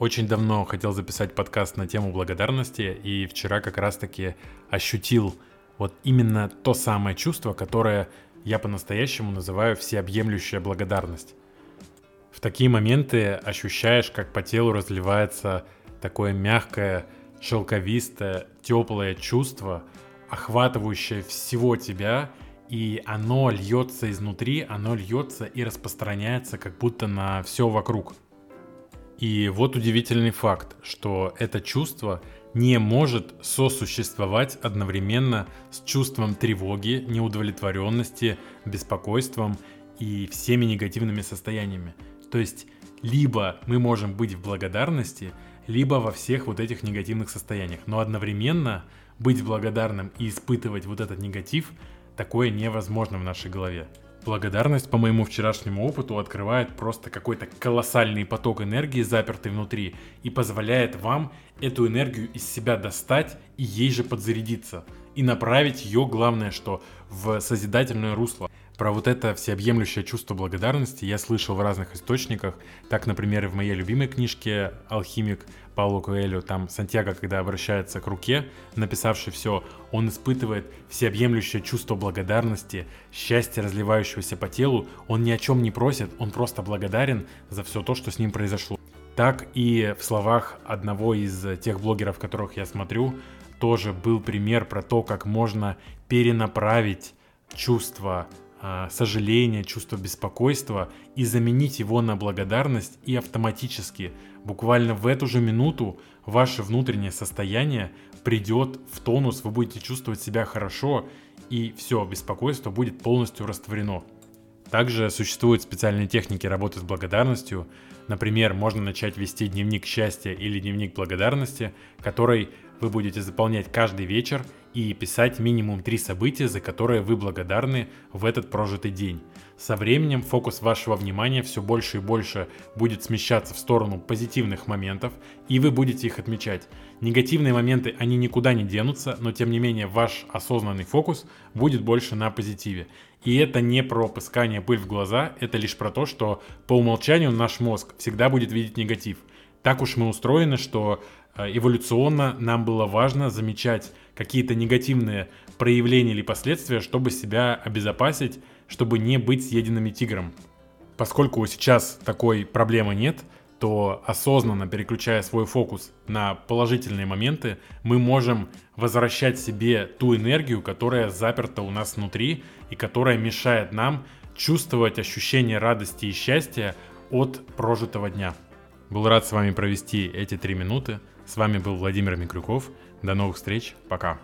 Очень давно хотел записать подкаст на тему благодарности, и вчера как раз-таки ощутил вот именно то самое чувство, которое я по-настоящему называю всеобъемлющая благодарность. В такие моменты ощущаешь, как по телу разливается такое мягкое, шелковистое, теплое чувство, охватывающее всего тебя, и оно льется изнутри, оно льется и распространяется как будто на все вокруг. И вот удивительный факт, что это чувство не может сосуществовать одновременно с чувством тревоги, неудовлетворенности, беспокойством и всеми негативными состояниями. То есть либо мы можем быть в благодарности, либо во всех вот этих негативных состояниях. Но одновременно быть благодарным и испытывать вот этот негатив, такое невозможно в нашей голове. Благодарность, по моему вчерашнему опыту, открывает просто какой-то колоссальный поток энергии, запертый внутри, и позволяет вам эту энергию из себя достать и ей же подзарядиться. И направить ее, главное, что в созидательное русло. Про вот это всеобъемлющее чувство благодарности я слышал в разных источниках. Так, например, в моей любимой книжке «Алхимик» Паулу Коэлю, там Сантьяго, когда обращается к руке, написавший все, он испытывает всеобъемлющее чувство благодарности, счастье, разливающегося по телу, он ни о чем не просит, он просто благодарен за все то, что с ним произошло. Так и в словах одного из тех блогеров, которых я смотрю, тоже был пример про то, как можно перенаправить чувство сожаление, чувство беспокойства и заменить его на благодарность и автоматически, буквально в эту же минуту, ваше внутреннее состояние придет в тонус, вы будете чувствовать себя хорошо и все, беспокойство будет полностью растворено. Также существуют специальные техники работы с благодарностью. Например, можно начать вести дневник счастья или дневник благодарности, который вы будете заполнять каждый вечер – и писать минимум три события, за которые вы благодарны в этот прожитый день. Со временем фокус вашего внимания все больше и больше будет смещаться в сторону позитивных моментов, и вы будете их отмечать. Негативные моменты, они никуда не денутся, но тем не менее ваш осознанный фокус будет больше на позитиве. И это не про пускание пыль в глаза, это лишь про то, что по умолчанию наш мозг всегда будет видеть негатив. Так уж мы устроены, что э, эволюционно нам было важно замечать какие-то негативные проявления или последствия, чтобы себя обезопасить, чтобы не быть съеденными тигром. Поскольку сейчас такой проблемы нет, то осознанно переключая свой фокус на положительные моменты, мы можем возвращать себе ту энергию, которая заперта у нас внутри и которая мешает нам чувствовать ощущение радости и счастья от прожитого дня. Был рад с вами провести эти три минуты. С вами был Владимир Микрюков. До новых встреч. Пока.